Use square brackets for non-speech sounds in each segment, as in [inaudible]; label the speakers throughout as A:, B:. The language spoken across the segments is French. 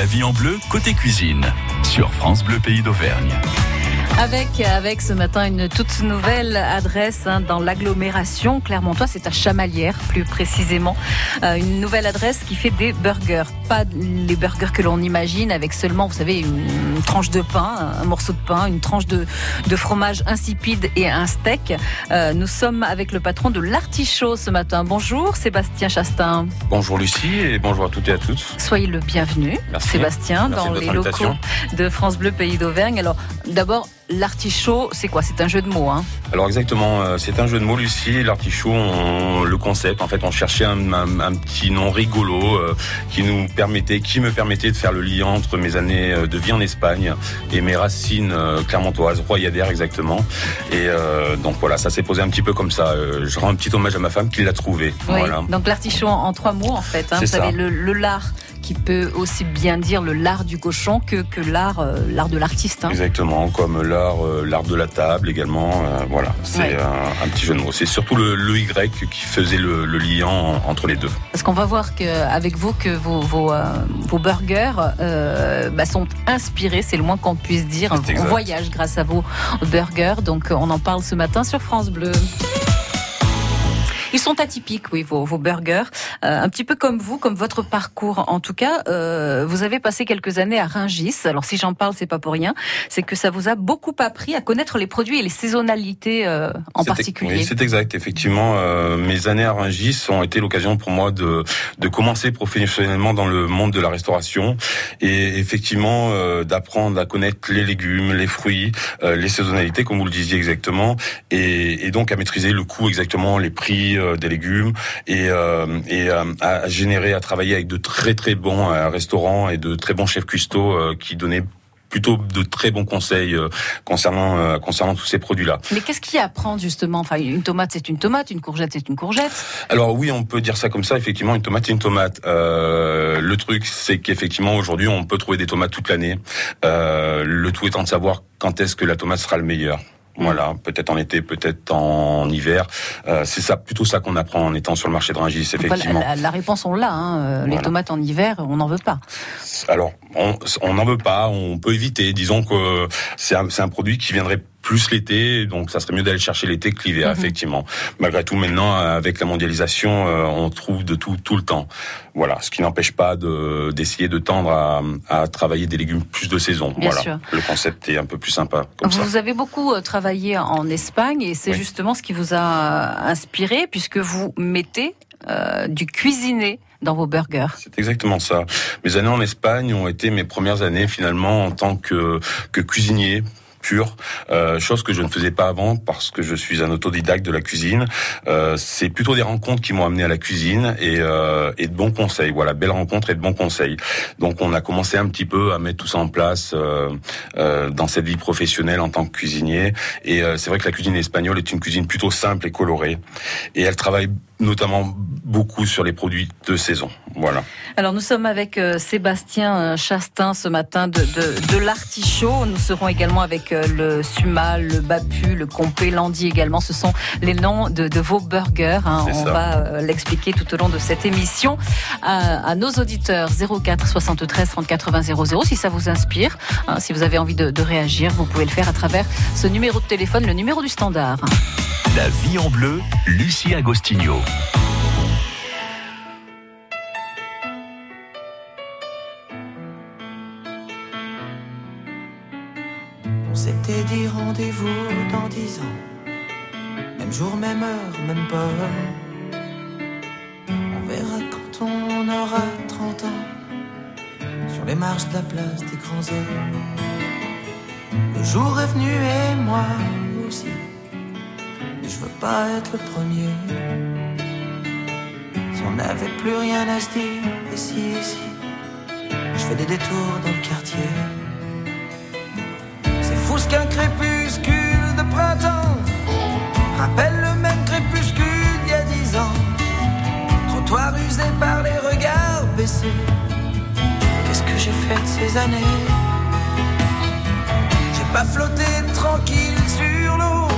A: La vie en bleu, côté cuisine, sur France Bleu Pays d'Auvergne.
B: Avec, avec ce matin une toute nouvelle adresse hein, dans l'agglomération Clermontois, c'est à Chamalières plus précisément. Euh, une nouvelle adresse qui fait des burgers. Pas les burgers que l'on imagine avec seulement, vous savez, une, tranche de pain, un morceau de pain, une tranche de, de fromage insipide et un steak. Euh, nous sommes avec le patron de l'artichaut ce matin. Bonjour Sébastien Chastin.
C: Bonjour Lucie et bonjour à toutes et à tous.
B: Soyez le bienvenu
C: Merci.
B: Sébastien
C: Merci
B: dans les locaux de France Bleu Pays d'Auvergne. Alors d'abord, l'artichaut, c'est quoi? C'est un jeu de mots, hein
C: Alors exactement, euh, c'est un jeu de mots Lucie, l'artichaut, on- le concept, en fait on cherchait un, un- un petit nom rigolo euh, qui nous permettait, qui me permettait de faire le lien entre mes années euh, de vie en Espagne et mes racines euh, clermontoises, royadères exactement. Et euh, donc voilà, ça s'est posé un petit peu comme ça. Je rends un petit hommage à ma femme qui l'a trouvé.
B: Oui,
C: Voilà.
B: donc l'artichaut en, en trois mots en fait. Hein. Savez,
C: ça.
B: le, le lard qui peut aussi bien dire le lard du cochon que, que l'art euh, l'art de l'artiste. hein.
C: Exactement, comme l'art, euh, l'art de la table également. euh, voilà, c'est
B: Ouais.
C: un, un petit jeu de mots. C'est surtout le, le Y qui faisait le, le lien en- entre les deux.
B: Parce qu'on va voir que, avec vous que vos, vos, vos burgers bah, sont inspirés, c'est le moins qu'on puisse dire. On voyage grâce à vos burgers, donc on en parle ce matin sur France Bleu. Ils sont atypiques, oui, vos, vos burgers. Euh, un petit peu comme vous, comme votre parcours. En tout cas, euh, vous avez passé quelques années à Ringis. Alors, si j'en parle, c'est pas pour rien. C'est que ça vous a beaucoup appris à connaître les produits et les saisonnalités euh, en particulier.
C: Oui, c'est exact. Effectivement, euh, mes années à Rungis ont été l'occasion pour moi de, de commencer professionnellement dans le monde de la restauration et effectivement euh, d'apprendre à connaître les légumes, les fruits, euh, les saisonnalités, comme vous le disiez exactement, et, et donc à maîtriser le coût exactement, les prix des légumes et, euh, et euh, à générer, à travailler avec de très très bons euh, restaurants et de très bons chefs cuistots euh, qui donnaient plutôt de très bons conseils euh, concernant euh, concernant tous ces produits-là.
B: Mais qu'est-ce qu'il y a à prendre justement? Enfin, une tomate, c'est une tomate, une courgette, c'est une courgette.
C: Alors oui, on peut dire ça comme ça. Effectivement, une tomate, c'est une tomate. Euh, le truc, c'est qu'effectivement, aujourd'hui, on peut trouver des tomates toute l'année. Euh, le tout étant de savoir quand est-ce que la tomate sera le meilleur. Voilà, peut-être en été, peut-être en hiver. Euh, c'est ça, plutôt ça qu'on apprend en étant sur le marché de Rungis, effectivement.
B: la, la réponse, on l'a. Hein. Euh, Les
C: Voilà.
B: tomates en hiver, on n'en veut pas.
C: Alors, on n'en veut pas, on peut éviter. Disons que c'est un, c'est un produit qui viendrait plus l'été, donc ça serait mieux d'aller chercher l'été que l'hiver,
B: Mhm.
C: effectivement. Malgré tout, maintenant, avec la mondialisation, euh, on trouve de tout tout le temps. Voilà, ce qui n'empêche pas de d'essayer de tendre à, à travailler des légumes plus de saison.
B: Bien
C: voilà,
B: sûr.
C: le concept est un peu plus sympa comme ça.
B: Vous avez beaucoup euh, travaillé en Espagne et c'est
C: Oui.
B: justement ce qui vous a euh, inspiré puisque vous mettez euh, du cuisiné dans vos burgers.
C: C'est exactement ça. Mes années en Espagne ont été mes premières années finalement en tant que, que cuisinier pur, euh, chose que je ne faisais pas avant parce que je suis un autodidacte de la cuisine. Euh, c'est plutôt des rencontres qui m'ont amené à la cuisine et, euh, et de bons conseils. Voilà, belles rencontres et de bons conseils. Donc on a commencé un petit peu à mettre tout ça en place euh, euh, dans cette vie professionnelle en tant que cuisinier. Et euh, c'est vrai que la cuisine espagnole est une cuisine plutôt simple et colorée. Et elle travaille notamment beaucoup sur les produits de saison. Voilà.
B: Alors nous sommes avec euh, Sébastien euh, Chastin ce matin de, de, de l'artichaut. Nous serons également avec euh, le sumal, le bapu, le compé, l'andi également. Ce sont les noms de, de vos burgers. hein. On
C: ça.
B: va euh, l'expliquer tout au long de cette émission à, à nos auditeurs 04 73 30 80 00 si ça vous inspire. hein. si vous avez envie de, de réagir, vous pouvez le faire à travers ce numéro de téléphone, le numéro du standard.
A: La vie en bleu, Lucie Agostinho.
D: On s'était dit rendez-vous dans dix ans. Même jour, même heure, même pas. On verra quand on aura 30 ans. Sur les marches de la place des grands hommes. Le jour est venu et moi aussi. Mais je veux pas être le premier. Si on n'avait plus rien à se dire, ici, ici. Je fais des détours dans le quartier. C'est fou ce qu'un crépuscule de printemps rappelle le même crépuscule d'il y a dix ans. Trottoir usé par les regards baissés. Qu'est-ce que j'ai fait de ces années? J'ai pas flotté tranquille sur l'eau.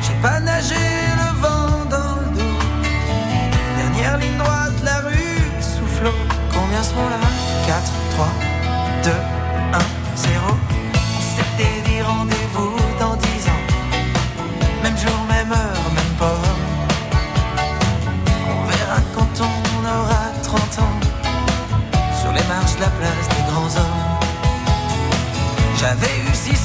D: J'ai pas nagé ligne droite la rue soufflot. Combien seront là? 4, 3, 2, 1, 0. C'était dit rendez-vous dans 10 ans. Même jour, même heure, même port. On verra quand on aura 30 ans. Sur les marches de la place des grands hommes. J'avais eu 6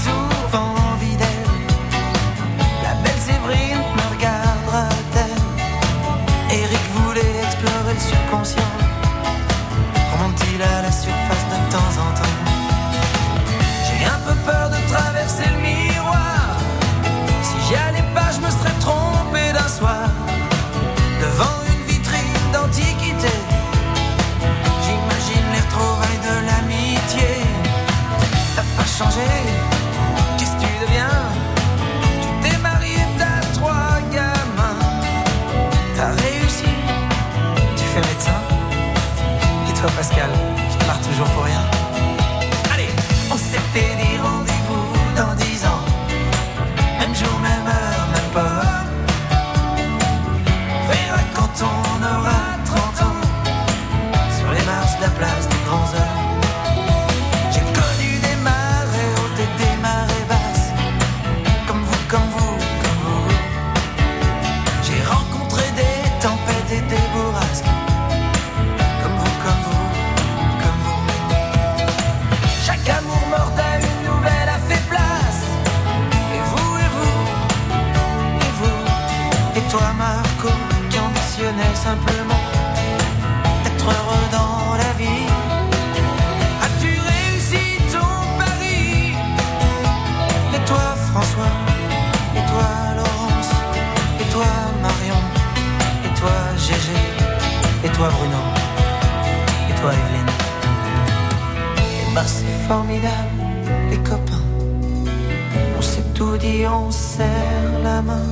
D: serre la main.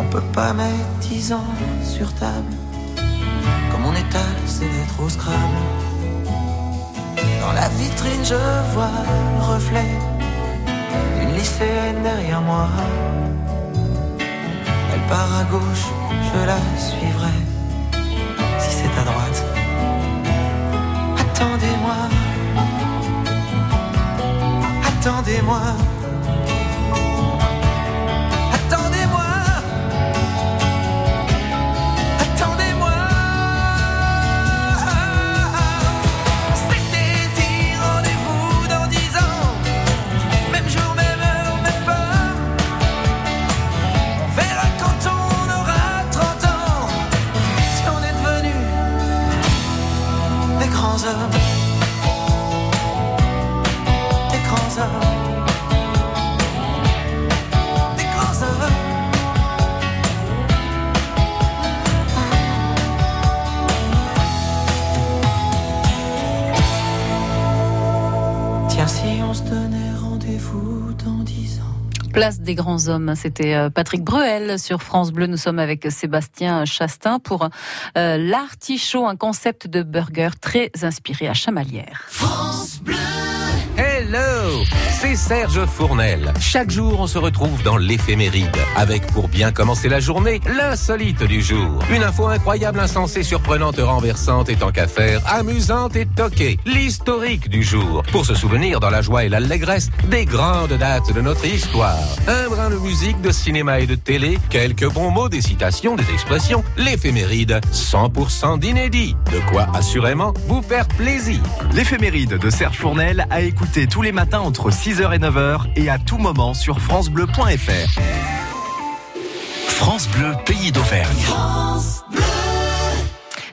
D: On peut pas mettre dix ans sur table. Comme on étale, c'est d'être au Scrabble. Dans la vitrine, je vois le reflet d'une lycéenne derrière moi. Elle part à gauche, je la suivrai. Si c'est à droite. Attendez-moi. Attendez-moi. Des grands hommes,
B: c'était euh, Patrick Bruel sur France Bleu. Nous sommes avec Sébastien Chastain pour euh, l'artichaut, un concept de burger très inspiré à Chamalières.
E: Hello C'est Serge Fournel. Chaque jour, on se retrouve dans l'éphéméride, avec pour bien commencer la journée, l'insolite du jour. Une info incroyable, insensée, surprenante, renversante et tant qu'à faire, amusante et toquée. L'historique du jour, pour se souvenir dans la joie et l'allégresse des grandes dates de notre histoire. Un brin de musique, de cinéma et de télé, quelques bons mots, des citations, des expressions, l'éphéméride, 100% d'inédit. De quoi, assurément, vous faire plaisir.
F: L'éphéméride de Serge Fournel à écouter tous les matins entre 6h et 9h et à tout moment sur francebleu.fr.
A: France Bleu, pays d'Auvergne.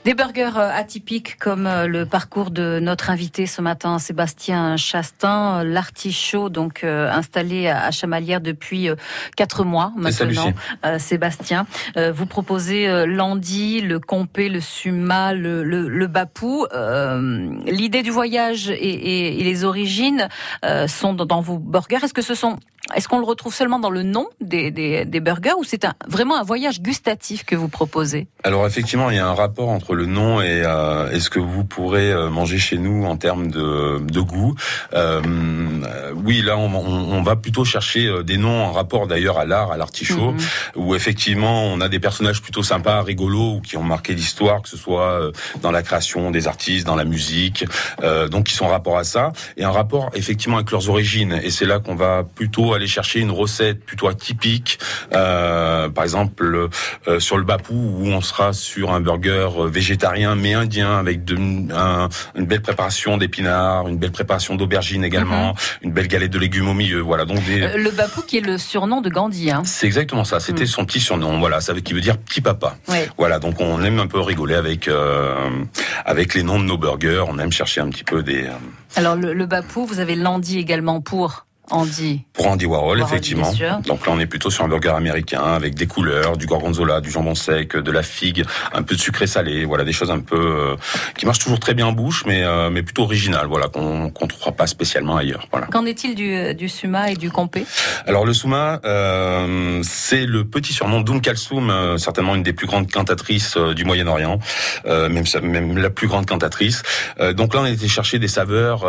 B: Des burgers euh, atypiques comme euh, le parcours de notre invité ce matin, Sébastien Chastain, euh, l'artichaut, donc installé à Chamalières depuis quatre mois maintenant. Euh, Sébastien, Euh, vous proposez l'andi, le compé, le suma, le, le, le bapou. Euh, L'idée du voyage et, et- et les origines euh, sont dans, dans vos burgers. Est-ce que ce sont Est-ce qu'on le retrouve seulement dans le nom des, des, des burgers ou c'est un, vraiment un voyage gustatif que vous proposez?
C: Alors effectivement, il y a un rapport entre le nom et, euh, et ce que vous pourrez euh, manger chez nous en termes de, de goût. Euh, oui, là, on, on, va plutôt chercher euh, des noms en rapport d'ailleurs à l'art, à l'artichaut, mhm. où effectivement, on a des personnages plutôt sympas, rigolos, qui ont marqué l'histoire, que ce soit dans la création des artistes, dans la musique, euh, donc qui sont en rapport à ça, et un rapport effectivement avec leurs origines. Et c'est là qu'on va plutôt aller chercher une recette plutôt atypique, euh, par exemple euh, sur le Bapou où on sera sur un burger végétarien mais indien avec de, un, une belle préparation d'épinards, une belle préparation d'aubergines également, mhm. une belle galette de légumes au milieu. Voilà donc des...
B: Euh, le Bapou qui est le surnom de Gandhi. Hein.
C: C'est exactement ça. C'était mhm. son petit surnom. Voilà, ça veut qui veut dire petit papa. Voilà donc on aime un peu rigoler avec euh, avec les noms de nos burgers. On aime chercher un petit peu des.
B: Alors le, le Bapou, vous avez l'Andy également pour Andy.
C: Pour Andy Warhol, effectivement. Donc là, on est plutôt sur un burger américain avec des couleurs, du gorgonzola, du jambon sec, de la figue, un peu de sucré salé. Voilà, des choses un peu euh, qui marchent toujours très bien en bouche, mais euh, mais plutôt originales. Voilà, qu'on qu'on trouvera pas spécialement ailleurs. Voilà.
B: Qu'en est-il du du suma et du compé?
C: Alors le suma, euh, c'est le petit surnom d'Oum Kalsoum, euh, certainement une des plus grandes cantatrices du Moyen-Orient, même même la plus grande cantatrice. donc là, on a été chercher des saveurs,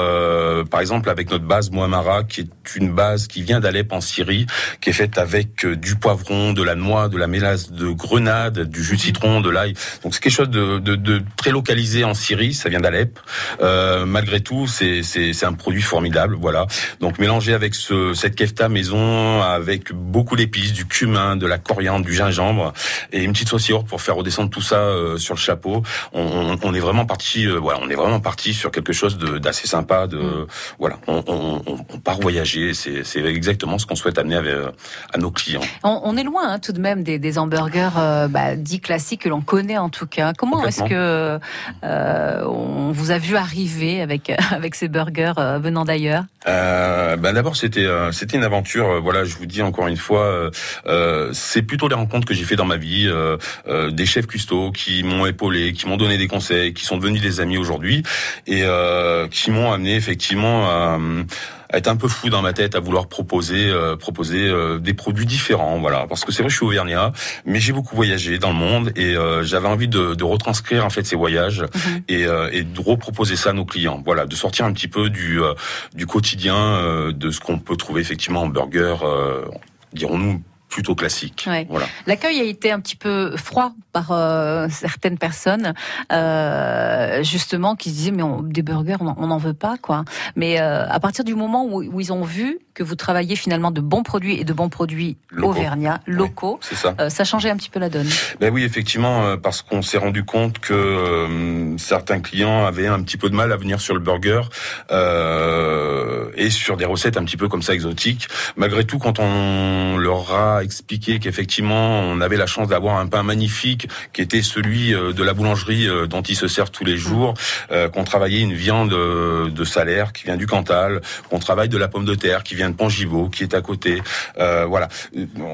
C: par exemple avec notre base Mohamara, qui est une base qui vient d'Alep en Syrie, qui est faite avec euh, du poivron, de la noix, de la mélasse de grenade, du jus de citron, de l'ail. Donc c'est quelque chose de, de, de, très localisé en Syrie. Ça vient d'Alep. Euh, malgré tout, c'est un produit formidable. Voilà. Donc mélangé avec ce, cette kefta maison, avec beaucoup d'épices, du cumin, de la coriandre, du gingembre et une petite sauce pour faire redescendre tout ça euh, sur le chapeau. On, on, est vraiment parti. Euh, voilà, on est vraiment parti sur quelque chose d'assez sympa. De mm. voilà, on, on, on part voyager c'est exactement ce qu'on souhaite amener euh, à nos clients.
B: On, est loin hein, tout de même des, hamburgers euh, bah, dits classiques que l'on connaît en tout cas. Comment est-ce que euh, on vous a vu arriver avec [laughs] avec ces burgers venant d'ailleurs?
C: Ben D'abord, c'était c'était une aventure. voilà, je vous dis encore une fois, c'est plutôt les rencontres que j'ai fait dans ma vie, des chefs cuistots qui m'ont épaulé, qui m'ont donné des conseils, qui sont devenus des amis aujourd'hui et qui m'ont amené effectivement à à être un peu fou dans ma tête, à vouloir proposer euh, proposer euh, des produits différents, voilà. Parce que c'est vrai, je suis auvergnat, mais j'ai beaucoup voyagé dans le monde et euh, j'avais envie de, de, retranscrire en fait ces voyages mhm. et, et, de reproposer ça à nos clients, voilà, de sortir un petit peu du du quotidien de ce qu'on peut trouver effectivement en burger, dirons-nous plutôt classique. Voilà.
B: L'accueil a été un petit peu froid par euh, certaines personnes, euh, justement, qui se disaient mais des burgers, on n'en veut pas, quoi. Mais euh, à partir du moment où, où, ils ont vu que vous travaillez finalement de bons produits et de bons produits auvergnats, locaux, ça. ça changeait un petit peu la donne.
C: Ben oui, effectivement, parce qu'on s'est rendu compte que certains clients avaient un petit peu de mal à venir sur le burger et sur des recettes un petit peu comme ça exotiques. Malgré tout, quand on leur a expliqué qu'effectivement on avait la chance d'avoir un pain magnifique qui était celui euh, de la boulangerie euh, dont ils se servent tous les jours, euh, qu'on travaillait une viande de salaire qui vient du Cantal, qu'on travaille de la pomme de terre qui vient de Pongivaux, qui est à côté. voilà.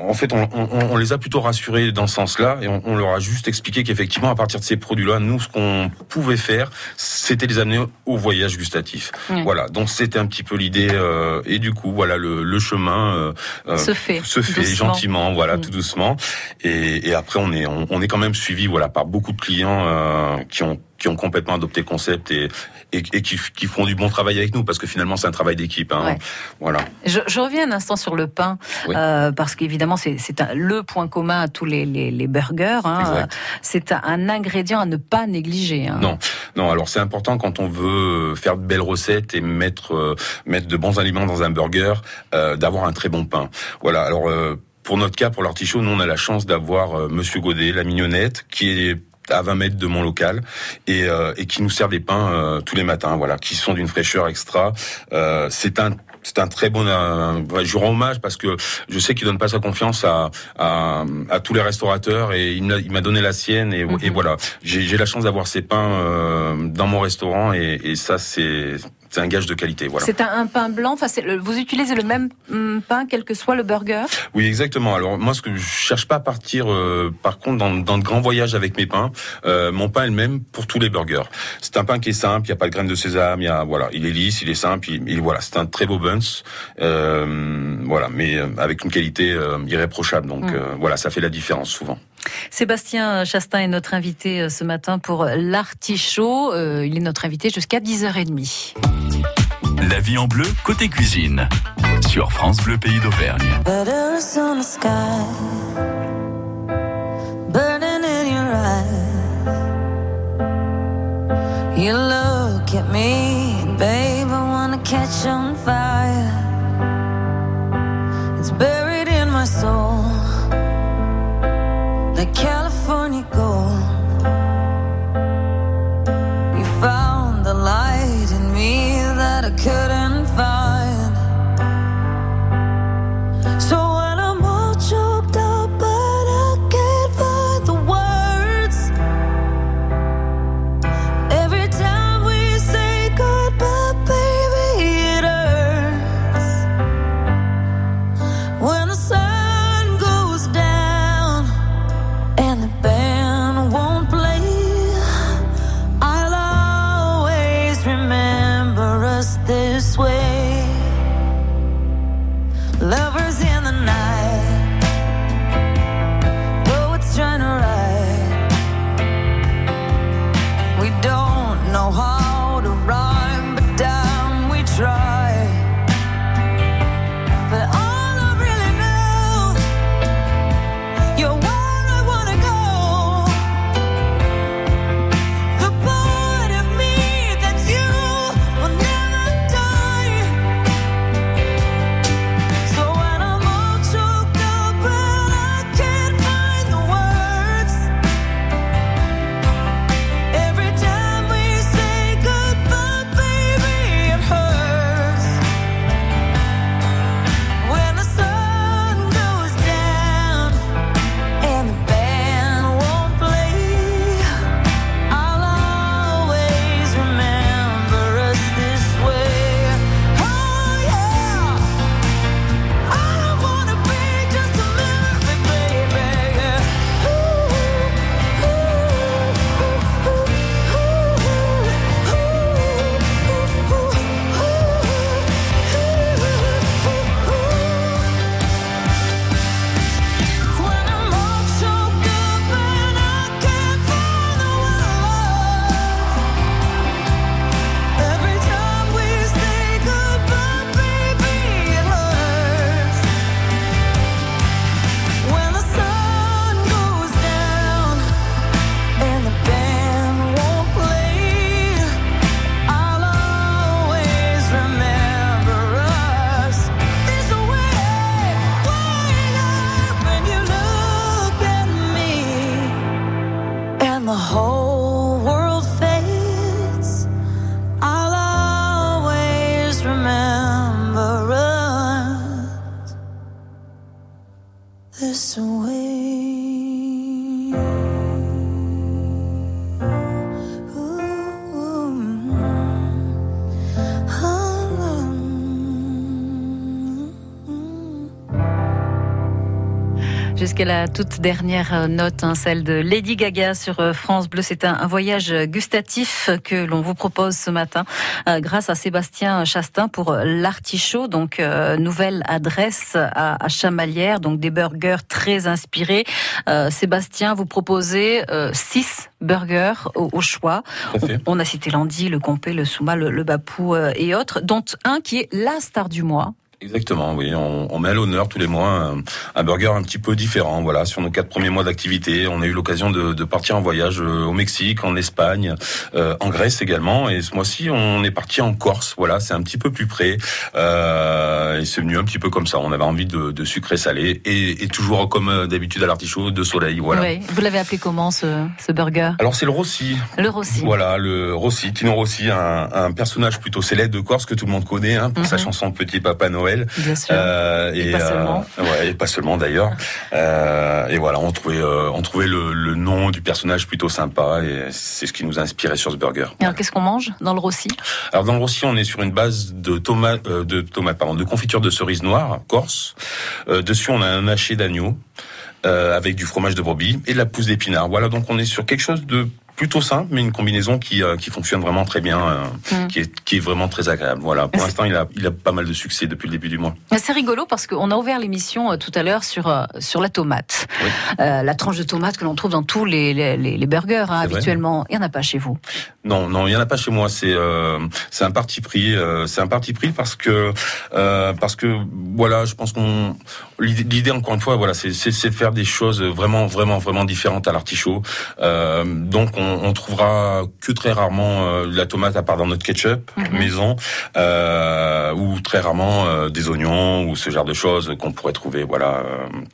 C: En fait, on, les a plutôt rassurés dans ce sens-là et on, leur a juste expliqué qu'effectivement, à partir de ces produits-là, nous, ce qu'on pouvait faire, c'était les amener au voyage gustatif. Voilà. Donc c'était un petit peu l'idée et du coup, voilà, le, chemin
B: se fait,
C: se fait gentiment, voilà, mm. tout doucement. Et, et, après, on est, on, est quand même suivi, voilà, par beaucoup de clients euh, qui ont qui ont complètement adopté le concept et, et, qui, qui, font du bon travail avec nous parce que finalement c'est un travail d'équipe. Hein. Voilà.
B: Je, je, reviens un instant sur le pain euh, parce qu'évidemment c'est le point commun à tous les, les, les burgers. Hein. C'est un ingrédient à ne pas négliger. Hein.
C: Non, non. Alors c'est important quand on veut faire de belles recettes et mettre euh, mettre de bons aliments dans un burger, euh, d'avoir un très bon pain. Voilà. Alors euh, pour notre cas, pour l'artichaut, nous on a la chance d'avoir euh, Monsieur Godet, la mignonnette, qui est à 20 mètres de mon local et, euh, et qui nous sert des pains euh, tous les matins, voilà, qui sont d'une fraîcheur extra. c'est un c'est un très bon. je rends hommage parce que je sais qu'il donne pas sa confiance à, à, à tous les restaurateurs et il m'a donné la sienne et, et mhm. voilà. J'ai la chance d'avoir ces pains dans mon restaurant et, et ça c'est c'est un gage de qualité. Voilà.
B: C'est un, un pain blanc. Enfin, le- vous utilisez le même hum, pain quel que soit le burger?
C: Oui, exactement. Alors moi, ce que je cherche pas à partir, euh, par contre, dans, dans de grands voyages avec mes pains. Euh, mon pain est le même pour tous les burgers. C'est un pain qui est simple. Il n'y a pas de graines de sésame. Il y a voilà, il est lisse, il est simple. Il, il- voilà, c'est un très beau buns. Euh, voilà, mais euh, avec une qualité euh, irréprochable. Donc
B: Mm.
C: euh, voilà, ça fait la différence souvent.
B: Sébastien Chastain est notre invité euh, ce matin pour l'artichaut. Euh, il est notre invité jusqu'à 10h30.
A: La vie en bleu, côté cuisine. Sur France Bleu Pays d'Auvergne.
G: You look at me, babe, I wanna catch on fire.
B: Jusqu'à la toute dernière euh, note, hein, celle de Lady Gaga sur euh, France Bleu. C'est un, un voyage gustatif que l'on vous propose ce matin euh, grâce à Sébastien Chastain pour l'artichaut. Donc, euh, nouvelle adresse à, à Chamalières, donc des burgers très inspirés. Euh, Sébastien, vous proposez six burgers au, au choix. On a cité l'Andy, le Compé, le Souma, le, le Bapou et autres, dont un qui est la star du mois.
C: Exactement, oui. On, on met à l'honneur tous les mois un, un burger un petit peu différent. Voilà, sur nos quatre premiers mois d'activité, on a eu l'occasion de, de partir en voyage euh, au Mexique, en Espagne, euh, en Grèce également. Et ce mois-ci, on est parti en Corse. Voilà, c'est un petit peu plus près. Euh, et c'est venu un petit peu comme ça. On avait envie de, de sucré salé et, et toujours comme euh, d'habitude à l'artichaut de soleil. Voilà.
B: Oui. Vous l'avez appelé comment ce, ce burger?
C: Alors c'est le Rossi.
B: Le Rossi.
C: Voilà, le Rossi, Tino Rossi, un, un personnage plutôt célèbre de Corse que tout le monde connaît hein, pour sa
B: Mhm.
C: chanson Petit Papa Noël. Noël.
B: Bien sûr.
C: Euh,
B: Et pas seulement.
C: ouais, et pas seulement d'ailleurs. Euh, et voilà, on trouvait, euh, on trouvait le, le nom du personnage plutôt sympa et c'est ce qui nous a inspiré sur ce burger.
B: Et Alors, qu'est-ce qu'on mange dans le Rossi?
C: Alors dans le Rossi, on est sur une base de tomates, euh, de tomates, pardon, de confiture de cerise noire corse. Euh, dessus, on a un haché d'agneau euh, avec du fromage de brebis et de la pousse d'épinards. Voilà, donc on est sur quelque chose de plutôt simple, mais une combinaison qui, euh, qui fonctionne vraiment très bien, euh,
B: Mm.
C: qui, est, qui est vraiment très agréable. Voilà, pour l'instant, il a, il a pas mal de succès depuis le début du mois.
B: C'est rigolo parce qu'on a ouvert l'émission euh, tout à l'heure sur sur la tomate,
C: Oui.
B: La tranche de tomate que l'on trouve dans tous les les, burgers hein, habituellement. Il y en a pas chez vous.
C: Non, non, il y en a pas chez moi. C'est c'est un parti pris. c'est un parti pris parce que parce que voilà, je pense qu'on l'idée encore une fois, voilà, c'est de faire des choses vraiment vraiment vraiment différentes à l'artichaut. Donc on, on trouvera que très rarement euh, de la tomate à part dans notre ketchup
B: Mhm.
C: maison euh, ou très rarement euh, des oignons ou ce genre de choses qu'on pourrait trouver. Voilà.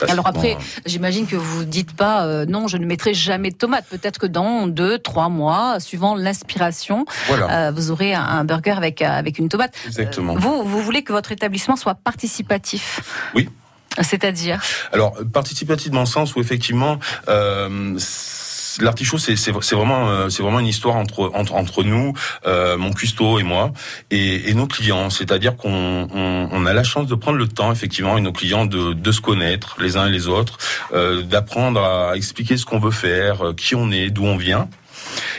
B: Alors après, j'imagine que vous dites pas non, je ne mettrai jamais de tomates. Peut-être que dans deux, trois mois, suivant l'inspiration,
C: voilà,
B: vous aurez un, burger avec avec une tomate.
C: exactement.
B: Vous vous voulez que votre établissement soit participatif
C: Oui.
B: C'est-à-dire
C: Alors, participatif dans le sens où effectivement, euh, L'artichaut, c'est vraiment euh, c'est vraiment une histoire entre entre entre nous, euh, mon cuistot et moi, et, et nos clients. C'est-à-dire qu'on on, on a la chance de prendre le temps, effectivement, et nos clients de de se connaître les uns et les autres, euh, d'apprendre à expliquer ce qu'on veut faire, euh, qui on est, d'où on vient.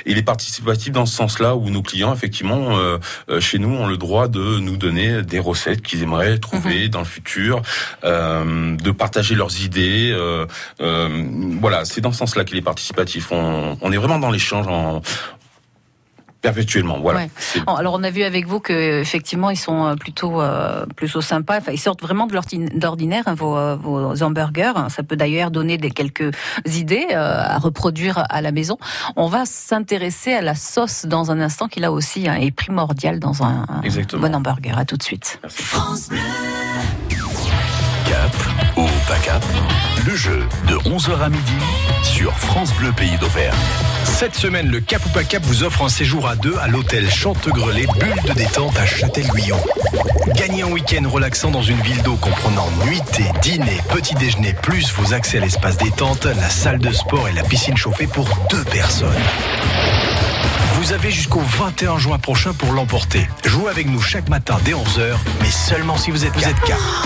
C: Et il est participatif dans ce sens-là où nos clients, effectivement, euh, euh, chez nous, ont le droit de nous donner des recettes qu'ils aimeraient trouver dans le futur, euh, de partager leurs idées. euh, euh, voilà, c'est dans ce sens-là qu'il est participatif. On, on est vraiment dans l'échange en perpétuellement. Voilà.
B: Ouais. Alors on a vu avec vous que effectivement ils sont euh, plutôt euh, plutôt sympas. Enfin, ils sortent vraiment de hein, vos, euh, vos hamburgers. Ça peut d'ailleurs donner des quelques idées euh, à reproduire à la maison. On va s'intéresser à la sauce dans un instant qui là aussi hein, est primordiale dans un, bon hamburger. À tout de suite.
A: Cap ou pas cap? Le jeu de 11h à midi sur France Bleu Pays d'Auvergne.
H: Cette semaine, le Cap ou pas Cap vous offre un séjour à deux à l'hôtel Chantegrelet, bulle de détente à Châtel-Guyon. Gagnez un week-end relaxant dans une ville d'eau comprenant nuitée, dîner, petit déjeuner, plus vos accès à l'espace détente, la salle de sport et la piscine chauffée pour deux personnes. Vous avez jusqu'au 21 juin prochain pour l'emporter. Jouez avec nous chaque matin dès 11h, mais seulement si vous êtes, vous êtes quatre.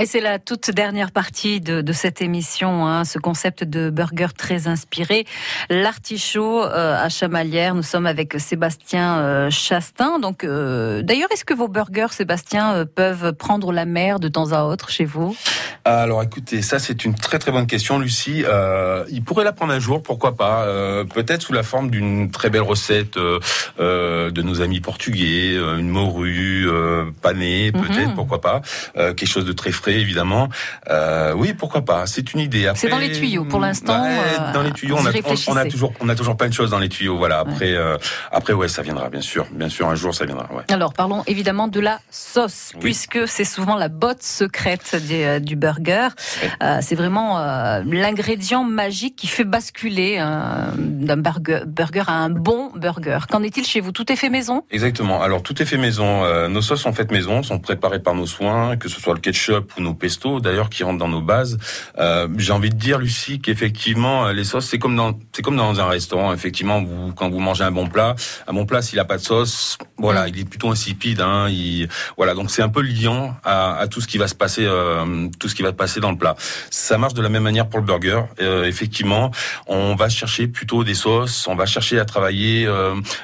B: Et c'est la toute dernière partie de, de cette émission, hein, ce concept de burger très inspiré. L'artichaut euh, à Chamalières. Nous sommes avec Sébastien euh, Chastin. Donc, euh, d'ailleurs, est-ce que vos burgers, Sébastien, euh, peuvent prendre la mer de temps à autre chez vous?
C: Alors écoutez, ça c'est une très très bonne question, Lucie. Il pourrait la prendre un jour, pourquoi pas Peut-être sous la forme d'une très belle recette de nos amis portugais, une morue panée, peut-être,
B: Mhm.
C: pourquoi pas Quelque chose de très frais, évidemment. Euh, oui, pourquoi pas C'est une idée.
B: C'est dans les tuyaux, pour l'instant,
C: ouais,
B: euh,
C: dans les tuyaux, on a, on- on, a
B: réfléchissez.
C: toujours, on a toujours plein de choses dans les tuyaux. Voilà. Après, euh, après, ouais, ça viendra, bien sûr, bien sûr, un jour, ça viendra. Ouais.
B: Alors, parlons évidemment de la sauce,
C: Oui.
B: puisque c'est souvent la botte secrète du, du burger. C'est vraiment l'ingrédient magique qui fait basculer d'un burger, burger à un bon burger. Qu'en est-il chez vous? Tout est fait maison?
C: Exactement. Alors tout est fait maison. Nos sauces sont faites maison, sont préparées par nos soins, que ce soit le ketchup nos pestos, d'ailleurs, qui rentrent dans nos bases. Euh, J'ai envie de dire, Lucie, qu'effectivement, euh, les sauces, c'est comme dans, c'est comme dans un restaurant. Effectivement, vous, quand vous mangez un bon plat, un bon plat, s'il a pas de sauce, voilà,
B: Mm.
C: il est plutôt insipide. Hein, il, voilà, donc c'est un peu liant à, à tout ce qui va se passer, euh, tout ce qui va se passer dans le plat. Ça marche de la même manière pour le burger. Euh, effectivement, on va chercher plutôt des sauces, on va chercher à travailler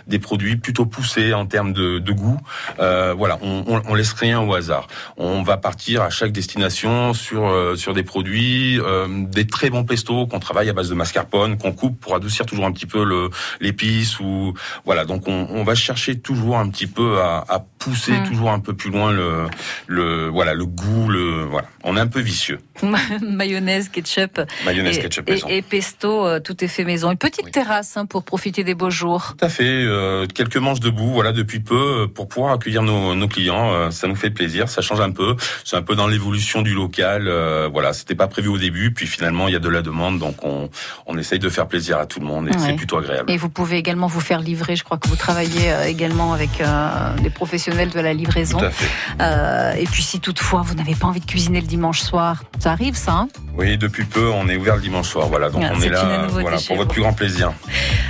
C: des produits plutôt poussés en termes de, de goût. Voilà, on, on, on laisse rien au hasard. On va partir à chaque destination sur euh, sur des produits, euh, des très bons pestos qu'on travaille à base de mascarpone, qu'on coupe pour adoucir toujours un petit peu le l'épice ou voilà. Donc on, on va chercher toujours un petit peu à, à pousser
B: Mm.
C: toujours un peu plus loin le le voilà le goût le voilà. On est un peu vicieux.
B: Mayonnaise, ketchup,
C: Mayonnaise,
B: et,
C: ketchup,
B: et-
C: maison.
B: et pesto, euh, tout est fait maison. Une petite
C: Oui.
B: terrasse hein, pour profiter des beaux jours.
C: Tout à fait. euh, quelques manches debout, voilà, depuis peu, pour pouvoir accueillir nos, nos clients. ça nous fait plaisir. Ça change un peu. C'est un peu dans l'évolution du local. euh, voilà, c'était pas prévu au début, puis finalement il y a de la demande, donc on, on essaye de faire plaisir à tout le monde et
B: Ouais.
C: c'est plutôt agréable.
B: Et vous pouvez également vous faire livrer. Je crois que vous travaillez euh, également avec euh, des professionnels de la livraison.
C: Tout à fait.
B: Euh, et puis si toutefois vous n'avez pas envie de cuisiner le dimanche soir, ça arrive ça. hein?
C: Oui, depuis peu, on est ouvert le dimanche soir. Voilà, donc
B: Ah,
C: on est là, voilà, pour votre plus grand plaisir.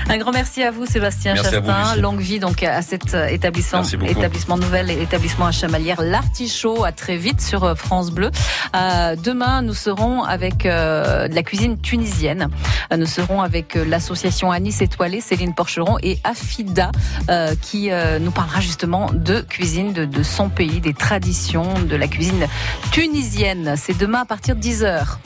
B: Un grand merci à vous Sébastien
C: Merci à vous,
B: Chastain.
C: Lucie.
B: Longue vie donc à cet établissement, établissement nouvel et établissement à Chamalières, l'Artichaut. À très vite sur France Euh, demain nous serons avec euh, la cuisine tunisienne. Euh, nous serons avec l'association Anis Étoilée, Céline Porcheron et Afida qui nous parlera justement de cuisine de, de son pays, des traditions de la cuisine tunisienne. C'est demain à partir de 10 heures.